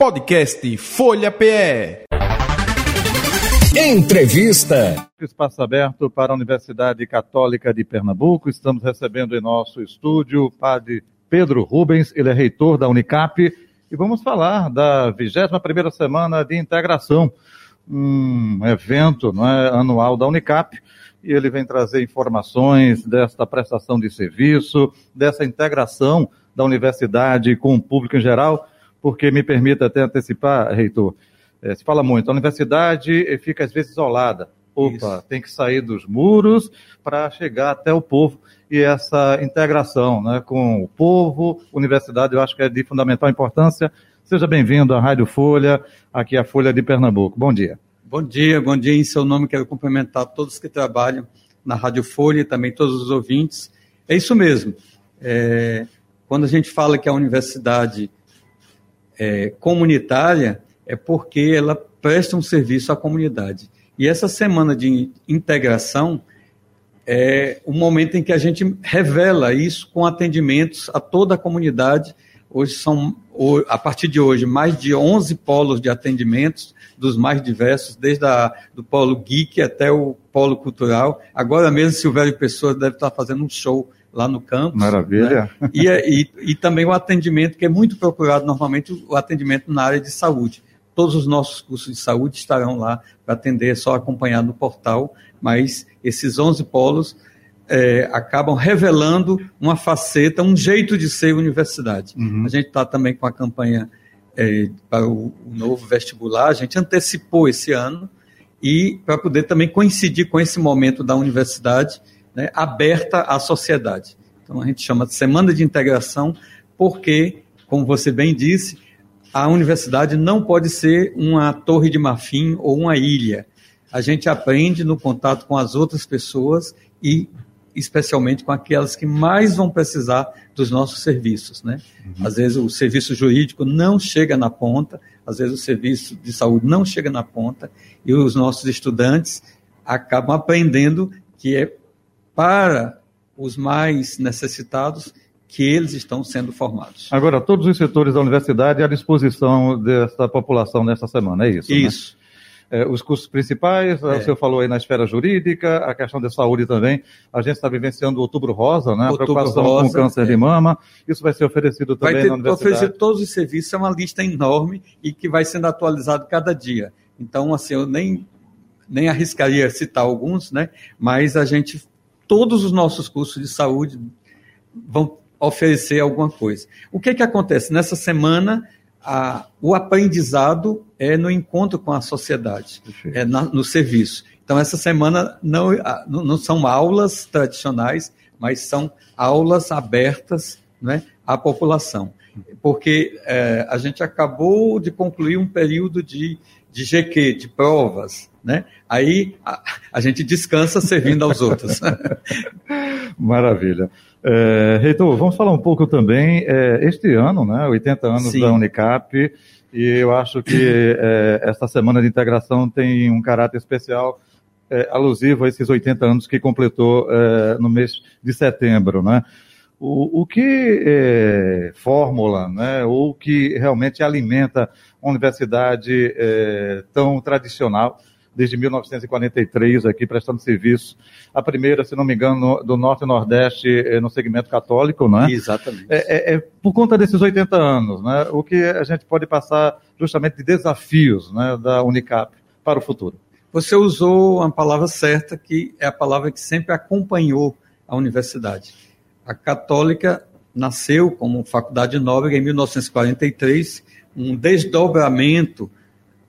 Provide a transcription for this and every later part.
Podcast Folha PE. Entrevista. Espaço aberto para a Universidade Católica de Pernambuco. Estamos recebendo em nosso estúdio o padre Pedro Rubens, ele é reitor da Unicap, e vamos falar da 21ª semana de integração, um evento não é, anual da Unicap, e ele vem trazer informações desta prestação de serviço, dessa integração da universidade com o público em geral, porque me permita até antecipar, reitor, é, se fala muito, a universidade fica às vezes isolada. Opa, Isso. tem que sair dos muros para chegar até o povo. E essa integração né, com o povo, universidade, eu acho que é de fundamental importância. Seja bem-vindo à Rádio Folha, aqui é a Folha de Pernambuco. Bom dia. Bom dia, bom dia. Em seu nome, quero cumprimentar todos que trabalham na Rádio Folha e também todos os ouvintes. É isso mesmo. É, quando a gente fala que a universidade é comunitária, é porque ela presta um serviço à comunidade. E essa semana de integração é o momento em que a gente revela isso com atendimentos a toda a comunidade. Hoje são, a partir de hoje, mais de 11 polos de atendimentos dos mais diversos, desde a, do polo geek até o polo cultural. Agora mesmo, Silvério Pessoa deve estar fazendo um show lá no campus. Maravilha. Né? E, e, e, também o atendimento, que é muito procurado normalmente, o atendimento na área de saúde. Todos os nossos cursos de saúde estarão lá para atender, é só acompanhar no portal, mas esses 11 polos é, acabam revelando uma faceta, um jeito de ser universidade. Uhum. A gente está também com a campanha é, para o, o novo vestibular, a gente antecipou esse ano, e para poder também coincidir com esse momento da universidade, né, aberta à sociedade. Então a gente chama de Semana de Integração, porque, como você bem disse, a universidade não pode ser uma torre de marfim ou uma ilha. A gente aprende no contato com as outras pessoas e especialmente com aquelas que mais vão precisar dos nossos serviços, né? Uhum. Às vezes o serviço jurídico não chega na ponta, às vezes o serviço de saúde não chega na ponta e os nossos estudantes acabam aprendendo que é para os mais necessitados que eles estão sendo formados. Agora, todos os setores da universidade à disposição dessa população nessa semana, é isso? Né? Isso. Né? É, os cursos principais, é. o senhor falou aí na esfera jurídica, a questão da saúde também. A gente está vivenciando o Outubro Rosa, né? Outubro a preocupação Rosa, com câncer é. de mama. Isso vai ser oferecido também vai ter, na universidade? oferecer todos os serviços, é uma lista enorme e que vai sendo atualizado cada dia. Então, assim, eu nem, nem arriscaria citar alguns, né? Mas a gente todos os nossos cursos de saúde vão oferecer alguma coisa. O que, que acontece? Nessa semana, a, o aprendizado é no encontro com a sociedade, é na, no serviço. Então, essa semana não, não são aulas tradicionais, mas são aulas abertas né, à população. Porque é, a gente acabou de concluir um período de, de GQ, de provas, né? Aí a, a gente descansa servindo aos outros. Maravilha. É, Reitor, vamos falar um pouco também, é, este ano, né, 80 anos Sim. da Unicap, e eu acho que é, esta semana de integração tem um caráter especial é, alusivo a esses 80 anos que completou é, no mês de setembro, né? O, o que é, fórmula, né, ou que realmente alimenta uma universidade é, tão tradicional desde 1943 aqui prestando serviço. A primeira, se não me engano, do Norte e Nordeste eh, no segmento católico, né? Exatamente. É, é, é, por conta desses 80 anos, né? O que a gente pode passar justamente de desafios né, da Unicap para o futuro. Você usou uma palavra certa, que é a palavra que sempre acompanhou a universidade. A católica nasceu como faculdade nóbrega em 1943, um desdobramento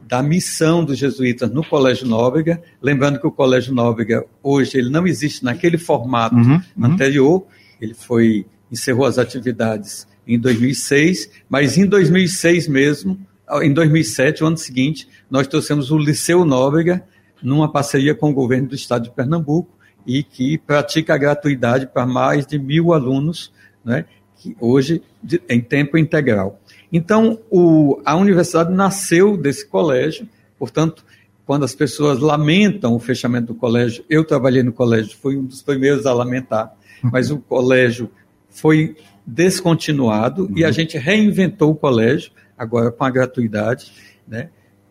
da missão dos jesuítas no Colégio Nóbrega, lembrando que o Colégio Nóbrega hoje ele não existe naquele formato uhum, uhum. anterior, ele foi encerrou as atividades em 2006, mas em 2006 mesmo, em 2007, o ano seguinte, nós trouxemos o Liceu Nóbrega numa parceria com o governo do estado de Pernambuco e que pratica a gratuidade para mais de mil alunos, né, que hoje em tempo integral. Então, o, a universidade nasceu desse colégio, portanto, quando as pessoas lamentam o fechamento do colégio, eu trabalhei no colégio, fui um dos primeiros a lamentar, uhum. mas o colégio foi descontinuado uhum. e a uhum. gente reinventou o colégio agora com a gratuidade, né?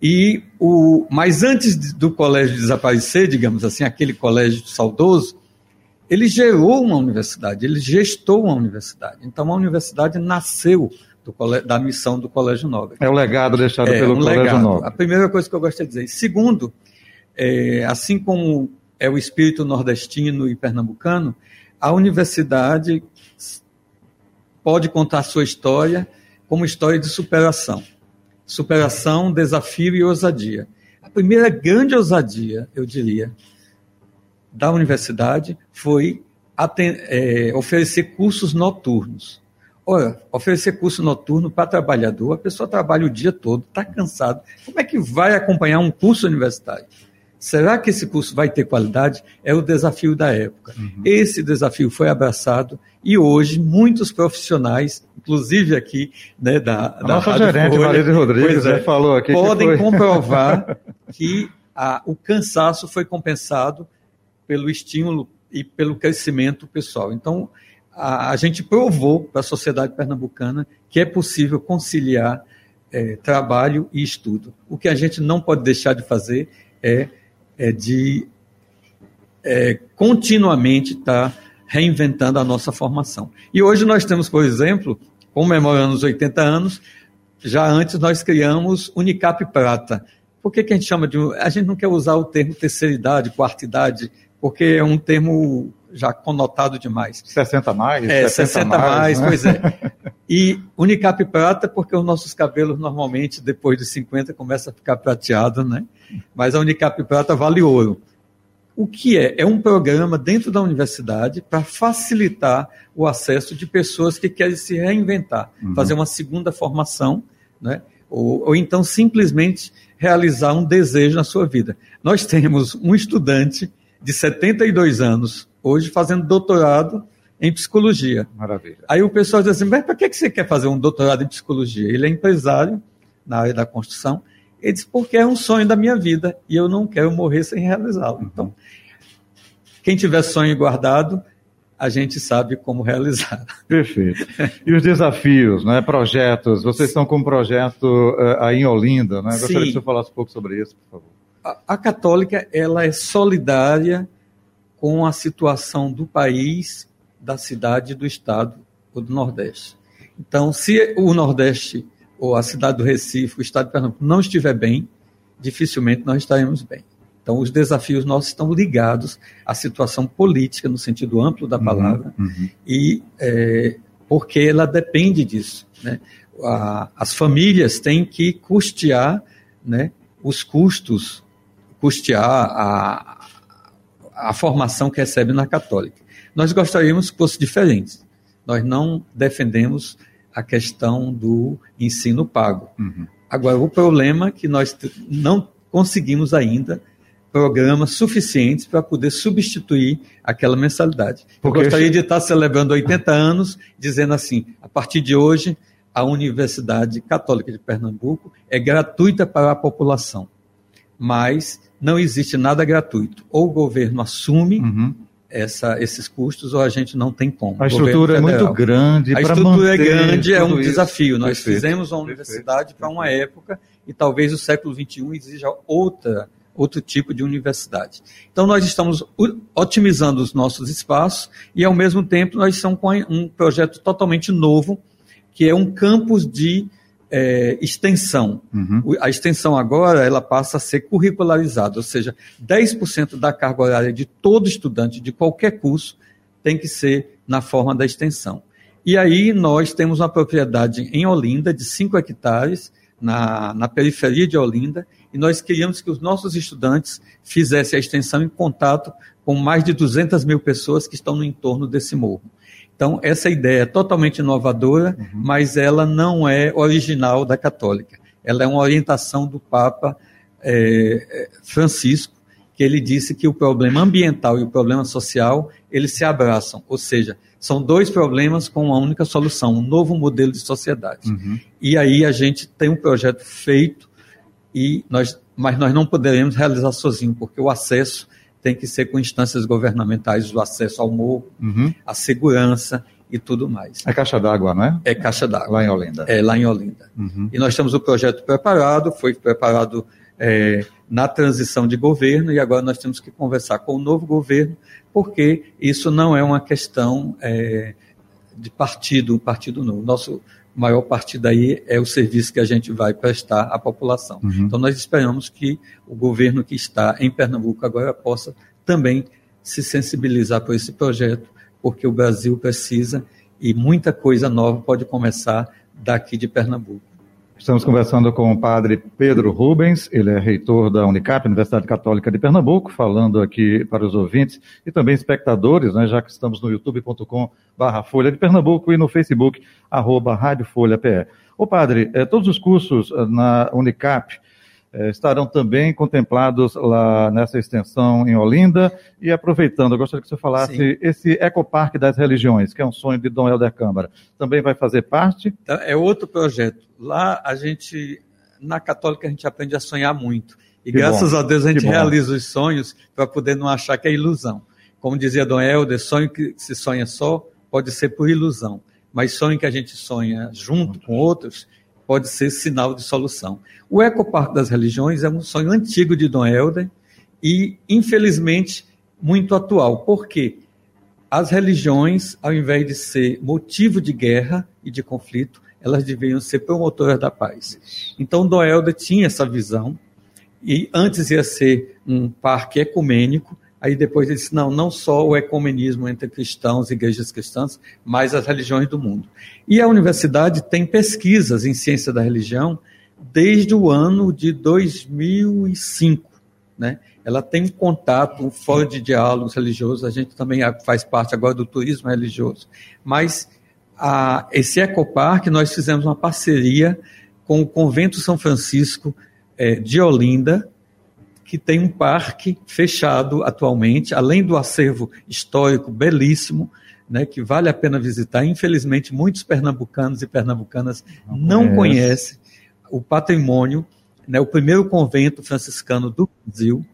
E o, mas antes do colégio desaparecer, digamos assim, aquele colégio saudoso, ele gerou uma universidade, ele gestou uma universidade. Então a universidade nasceu colégio, da missão do Colégio Nobre. É o legado deixado é, pelo um Colégio legado. Nobre. A primeira coisa que eu gostaria de dizer. Segundo, é, assim como é o espírito nordestino e pernambucano, a universidade pode contar sua história como história de superação. Superação, desafio e ousadia. A primeira grande ousadia, eu diria, da universidade foi é, oferecer cursos noturnos. Ora, oferecer curso noturno para trabalhador, a pessoa trabalha o dia todo, está cansado. Como é que vai acompanhar um curso universitário? Será que esse curso vai ter qualidade? É o desafio da época. Uhum. Esse desafio foi abraçado e hoje muitos profissionais, inclusive aqui né, da, a da nossa Rádio gerente, Folha, Rodrigues, é, falou aqui podem que comprovar que a, o cansaço foi compensado pelo estímulo e pelo crescimento pessoal. Então, a, a gente provou para a sociedade pernambucana que é possível conciliar é, trabalho e estudo. O que a gente não pode deixar de fazer é, é de é, continuamente estar tá reinventando a nossa formação. E hoje nós temos, por exemplo, comemorando os 80 anos, já antes nós criamos Unicap Prata. Por que, que a gente chama de. A gente não quer usar o termo terceira idade, quarta idade, porque é um termo já conotado demais. 60 mais? É, 60 mais, mais né? pois é. E Unicap Prata, porque os nossos cabelos normalmente, depois de 50, começam a ficar prateados, né? Mas a Unicap Prata vale ouro. O que é? É um programa dentro da universidade para facilitar o acesso de pessoas que querem se reinventar, uhum. fazer uma segunda formação, né? Ou, ou então simplesmente realizar um desejo na sua vida. Nós temos um estudante de 72 anos, hoje fazendo doutorado em psicologia. Maravilha. Aí o pessoal diz assim, mas para que você quer fazer um doutorado em psicologia? Ele é empresário na área da construção. Ele diz, porque é um sonho da minha vida e eu não quero morrer sem realizá-lo. Uhum. Então, quem tiver sonho guardado, a gente sabe como realizar. Perfeito. E os desafios, né? projetos, vocês estão com um projeto uh, aí em Olinda, né? Gostaria Sim. que você falasse um pouco sobre isso, por favor a, católica ela é solidária com a situação do país, da cidade, do estado ou do Nordeste. Então, se o Nordeste ou a cidade do Recife, o estado de Pernambuco não estiver bem, dificilmente nós estaremos bem. Então, os desafios nossos estão ligados à situação política, no sentido amplo da uhum, palavra, uhum, uhum. e é, porque ela depende disso. Né? A, as famílias têm que custear né, os custos custear a, a formação que recebe na católica. Nós gostaríamos que fosse diferente. Nós não defendemos a questão do ensino pago. Uhum. Agora, o problema é que nós não conseguimos ainda programas suficientes para poder substituir aquela mensalidade. Porque Eu gostaria de estar celebrando 80 anos, dizendo assim: a partir de hoje, a Universidade Católica de Pernambuco é gratuita para a população, mas não existe nada gratuito. Ou o governo assume uhum. essa, esses custos, ou a gente não tem como. A estrutura é muito grande. A estrutura é grande, é um isso. desafio. Nós Perfeito. fizemos uma universidade para uma época e talvez o século XXI exija outra outro tipo de universidade. Então, nós estamos otimizando os nossos espaços e, ao mesmo tempo, nós estamos com um projeto totalmente novo, que é um campus de é, extensão. Uhum. A extensão agora ela passa a ser curricularizada, ou seja, 10% da carga horária de todo estudante de qualquer curso tem que ser na forma da extensão. E aí nós temos uma propriedade em Olinda de 5 hectares, na, na periferia de Olinda, e nós queríamos que os nossos estudantes fizessem a extensão em contato com mais de 200 mil pessoas que estão no entorno desse morro. Então, essa ideia é totalmente inovadora, uhum. mas ela não é original da católica. Ela é uma orientação do Papa é, Francisco, que ele disse que o problema ambiental e o problema social, eles se abraçam, ou seja, são dois problemas com uma única solução, um novo modelo de sociedade. Uhum. E aí a gente tem um projeto feito, e nós, mas nós não poderemos realizar sozinho, porque o acesso tem que ser com instâncias governamentais o acesso ao morro, uhum. a segurança e tudo mais. É caixa d'água, não é? É caixa d'água. Lá em Olinda. É, lá em Olinda. Uhum. E nós temos o projeto preparado, foi preparado é, na transição de governo e agora nós temos que conversar com o novo governo, porque isso não é uma questão é, de partido, partido novo. Nosso maior partido aí é o serviço que a gente vai prestar à população. Uhum. Então nós esperamos que o governo que está em Pernambuco agora possa também se sensibilizar por esse projeto, porque o Brasil precisa e muita coisa nova pode começar daqui de Pernambuco. Estamos conversando com o padre Pedro Rubens, ele é reitor da Unicap, Universidade Católica de Pernambuco, falando aqui para os ouvintes e também espectadores, né, já que estamos no youtube.com barra Folha de Pernambuco e no Facebook, arroba Rádio Folha PE. Ô padre, eh, todos os cursos eh, na Unicap estarão também contemplados lá nessa extensão em Olinda. E aproveitando, eu gostaria que você falasse Sim. esse Ecoparque das Religiões, que é um sonho de Dom Helder Câmara, também vai fazer parte? Então, é outro projeto. Lá a gente, na Católica, a gente aprende a sonhar muito. E que graças bom. a Deus a gente realiza os sonhos para poder não achar que é ilusão. Como dizia Dom Helder, sonho que se sonha só pode ser por ilusão. Mas sonho que a gente sonha junto com outros pode ser sinal de solução. O Ecoparque das Religiões é um sonho antigo de Dom Helder e, infelizmente, muito atual. Por quê? As religiões, ao invés de ser motivo de guerra e de conflito, elas deveriam ser promotoras da paz. Então, Dom Helder tinha essa visão e antes ia ser um parque ecumênico, Aí depois ele disse: não, não só o ecumenismo entre cristãos igrejas cristãs, mas as religiões do mundo. E a universidade tem pesquisas em ciência da religião desde o ano de 2005. Né? Ela tem um contato, um fórum de diálogos religiosos, a gente também faz parte agora do turismo religioso. Mas a, esse ecoparque, nós fizemos uma parceria com o Convento São Francisco é, de Olinda, que tem um parque fechado atualmente, além do acervo histórico belíssimo, né, que vale a pena visitar. Infelizmente, muitos pernambucanos e pernambucanas não, não conhecem o patrimônio, né, o primeiro convento franciscano do Brasil.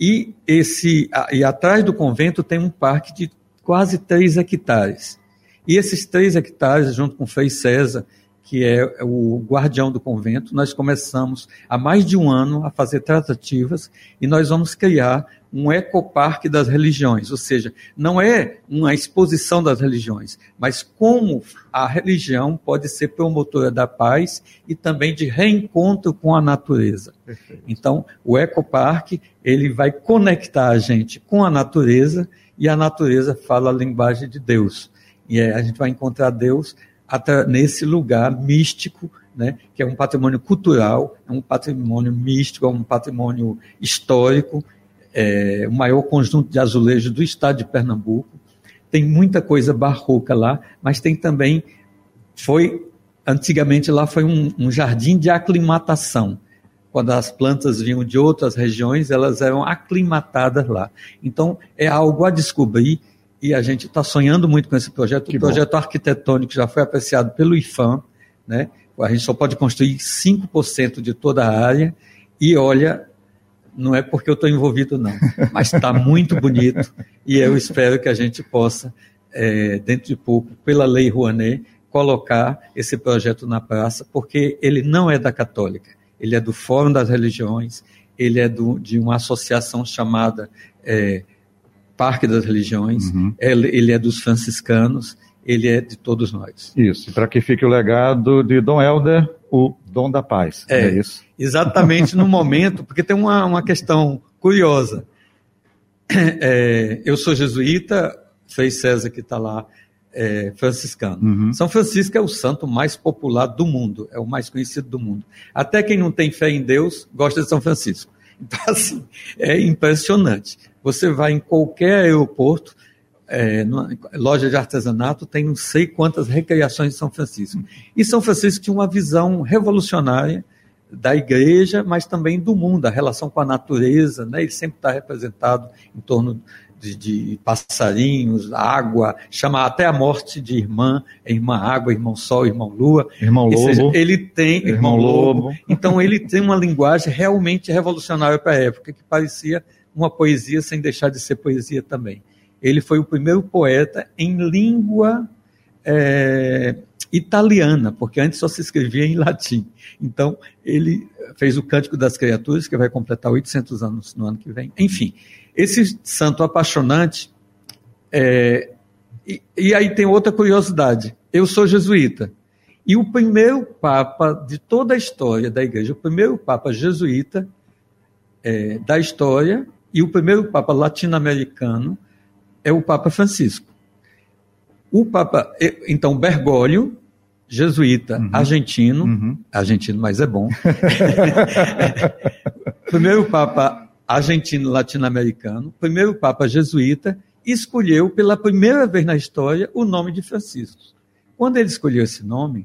E, esse, e atrás do convento tem um parque de quase 3 hectares. E esses 3 hectares, junto com o Frei César que é o guardião do convento, nós começamos há mais de um ano a fazer tratativas e nós vamos criar um ecoparque das religiões, ou seja, não é uma exposição das religiões, mas como a religião pode ser promotora da paz e também de reencontro com a natureza. Perfeito. Então, o ecoparque, ele vai conectar a gente com a natureza e a natureza fala a linguagem de Deus. E a gente vai encontrar Deus nesse lugar místico, né, que é um patrimônio cultural, é um patrimônio místico, é um patrimônio histórico, é o maior conjunto de azulejos do estado de Pernambuco. Tem muita coisa barroca lá, mas tem também, foi, antigamente lá foi um, um jardim de aclimatação. Quando as plantas vinham de outras regiões, elas eram aclimatadas lá. Então, é algo a descobrir e a gente está sonhando muito com esse projeto. Que o projeto bom. arquitetônico já foi apreciado pelo IFAM, né? A gente só pode construir 5% de toda a área e olha, não é porque eu estou envolvido não, mas está muito bonito e eu espero que a gente possa, é, dentro de pouco, pela lei Rouanet, colocar esse projeto na praça, porque ele não é da Católica, ele é do Fórum das Religiões, ele é do, de uma associação chamada é, Parque das Religiões, uhum. ele é dos franciscanos, ele é de todos nós. Isso, para que fique o legado de Dom Helder, o dom da paz. É, é isso. Exatamente no momento, porque tem uma, uma questão curiosa. É, eu sou jesuíta, Frei César que está lá, é, franciscano. Uhum. São Francisco é o santo mais popular do mundo, é o mais conhecido do mundo. Até quem não tem fé em Deus gosta de São Francisco. Então, assim, é impressionante. Você vai em qualquer aeroporto, é, loja de artesanato, tem não sei quantas recriações de São Francisco. E São Francisco tinha uma visão revolucionária da igreja, mas também do mundo, a relação com a natureza, né? ele sempre está representado em torno de, de, passarinhos, água, chama até a morte de irmã, irmã água, irmão sol, irmão lua. Irmão lobo. Seja, ele tem, irmão, irmão lobo. lobo. Então ele tem uma linguagem realmente revolucionária para a época, que parecia uma poesia sem deixar de ser poesia também. Ele foi o primeiro poeta em língua é, italiana, porque antes só se escrevia em latim. Então, ele fez o Cântico das Criaturas, que vai completar 800 anos no ano que vem. Enfim, esse santo apaixonante. É, e, e aí tem outra curiosidade. Eu sou jesuíta. E o primeiro papa de toda a história da igreja, o primeiro papa jesuíta é, da história e o primeiro papa latino-americano é o Papa Francisco. O Papa, então, Bergoglio, jesuíta, uhum. argentino, uhum. argentino, mas é bom. primeiro Papa argentino latino-americano, primeiro Papa jesuíta, escolheu pela primeira vez na história o nome de Francisco. Quando ele escolheu esse nome,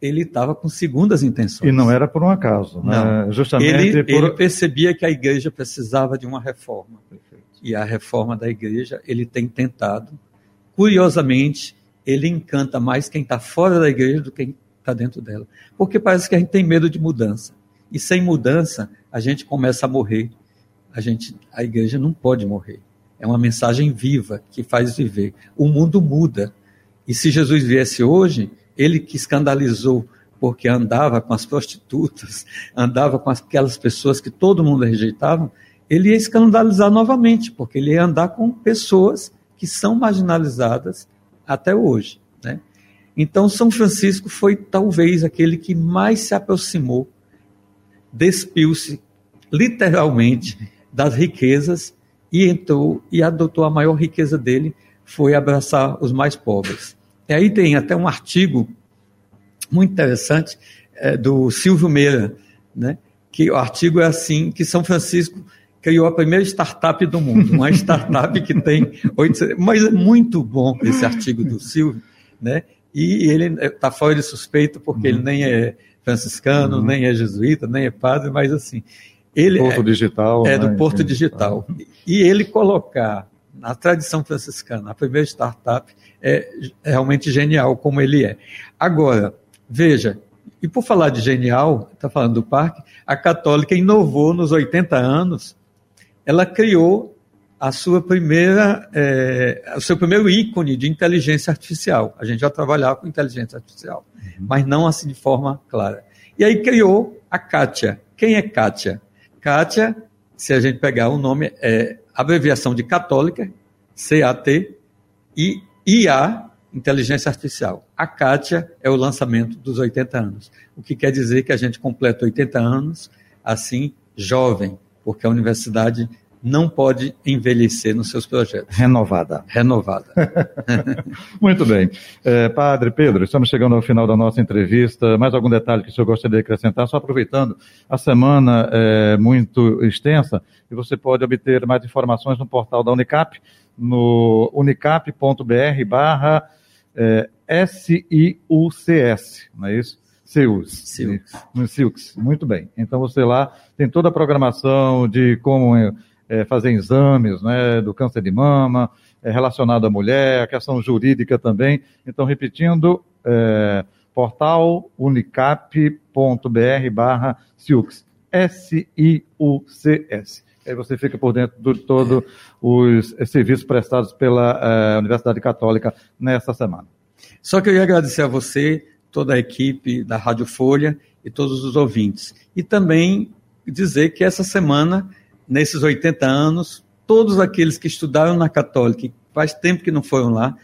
ele estava com segundas intenções. E não era por um acaso, né? Não. Justamente ele, por... ele percebia que a igreja precisava de uma reforma. Perfeito. E a reforma da igreja, ele tem tentado. Curiosamente, ele encanta mais quem está fora da igreja do que quem está dentro dela. Porque parece que a gente tem medo de mudança. E sem mudança, a gente começa a morrer. A, gente, a igreja não pode morrer. É uma mensagem viva que faz viver. O mundo muda. E se Jesus viesse hoje, ele que escandalizou porque andava com as prostitutas, andava com aquelas pessoas que todo mundo rejeitava, ele ia escandalizar novamente, porque ele ia andar com pessoas que são marginalizadas até hoje. Né? Então, São Francisco foi talvez aquele que mais se aproximou, despiu-se literalmente das riquezas e entrou e adotou a maior riqueza dele, foi abraçar os mais pobres. E aí tem até um artigo muito interessante é, do Silvio Meira, né? que o artigo é assim, que São Francisco criou a primeira startup do mundo, uma startup que tem oito, mas é muito bom esse artigo do Silvio, né? E ele está fora de suspeito porque uhum. ele nem é franciscano, uhum. nem é jesuíta, nem é padre, mas assim, ele Porto é, Digital, é né? do Porto Digital. E ele colocar na tradição franciscana a primeira startup é realmente genial como ele é. Agora, veja, e por falar de genial, está falando do parque, a católica inovou nos 80 anos, ela criou a sua primeira, é, o seu primeiro ícone de inteligência artificial. A gente já trabalhava com inteligência artificial, uhum. mas não assim de forma clara. E aí criou a Kátia. Quem é Kátia? Kátia, se a gente pegar o nome, é abreviação de católica, CAT, e IA, inteligência artificial. A Kátia é o lançamento dos 80 anos, o que quer dizer que a gente completa 80 anos assim, jovem, porque a universidade não pode envelhecer nos seus projetos. Renovada. Renovada. Muito bem. É, padre Pedro, estamos chegando ao final da nossa entrevista. Mais algum detalhe que o senhor gostaria de acrescentar? Só aproveitando, a semana é muito extensa e você pode obter mais informações no portal da Unicap, no unicap.br barra é, S-I-U-C-S, não é isso? Seus. Silks. Muito bem. Então você lá tem toda a programação de como é, fazer exames né, do câncer de mama, é, relacionado à mulher, a questão jurídica também. Então, repetindo, é, portal unicap.br barra Silks. S-I-U-C-S. Aí você fica por dentro de todos os serviços prestados pela Universidade Católica nessa semana. Só queria agradecer a você, toda a equipe da Rádio Folha e todos os ouvintes. E também dizer que essa semana nesses 80 anos, todos aqueles que estudaram na Católica, faz tempo que não foram lá,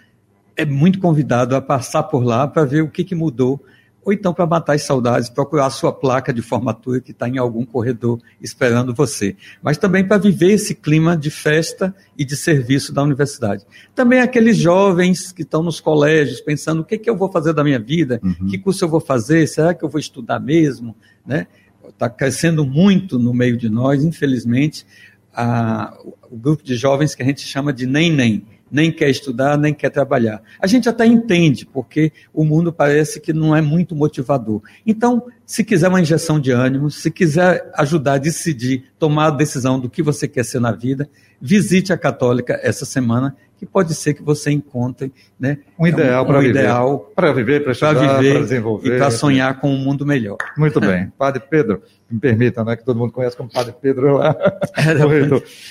é muito convidado a passar por lá para ver o que, que mudou, ou então para matar as saudades, procurar a sua placa de formatura que está em algum corredor esperando você. Mas também para viver esse clima de festa e de serviço da universidade. Também aqueles jovens que estão nos colégios pensando o que, que eu vou fazer da minha vida, uhum. que curso eu vou fazer, será que eu vou estudar mesmo, né? está crescendo muito no meio de nós, infelizmente, a, o grupo de jovens que a gente chama de nem-nem, nem quer estudar, nem quer trabalhar. A gente até entende, porque o mundo parece que não é muito motivador. Então, se quiser uma injeção de ânimo, se quiser ajudar a decidir, tomar a decisão do que você quer ser na vida, visite a Católica essa semana, que pode ser que você encontre né, um ideal um, para um viver. Ideal para viver, para estudar, para desenvolver. E para sonhar com um mundo melhor. Muito bem. Padre Pedro, me permita, né, que todo mundo conhece como Padre Pedro lá.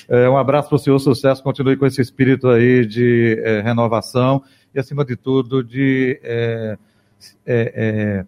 É, um abraço para o senhor, sucesso, continue com esse espírito aí de é, renovação e, acima de tudo, de é, é,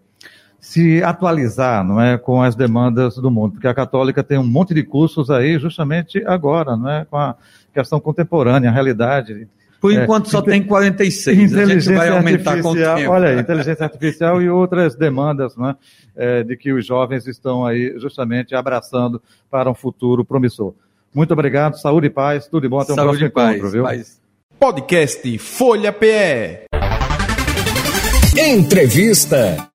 se atualizar não é, com as demandas do mundo, porque a católica tem um monte de cursos aí justamente agora, não é, com a questão contemporânea, a realidade. Por enquanto é, só tem 46, inteligência a gente vai aumentar artificial, com o tempo. Olha aí, inteligência artificial e outras demandas não é, é, de que os jovens estão aí justamente abraçando para um futuro promissor. Muito obrigado, saúde e paz, tudo de bom, até um saúde próximo paz, encontro, viu? Paz. Podcast Folha PE. Entrevista.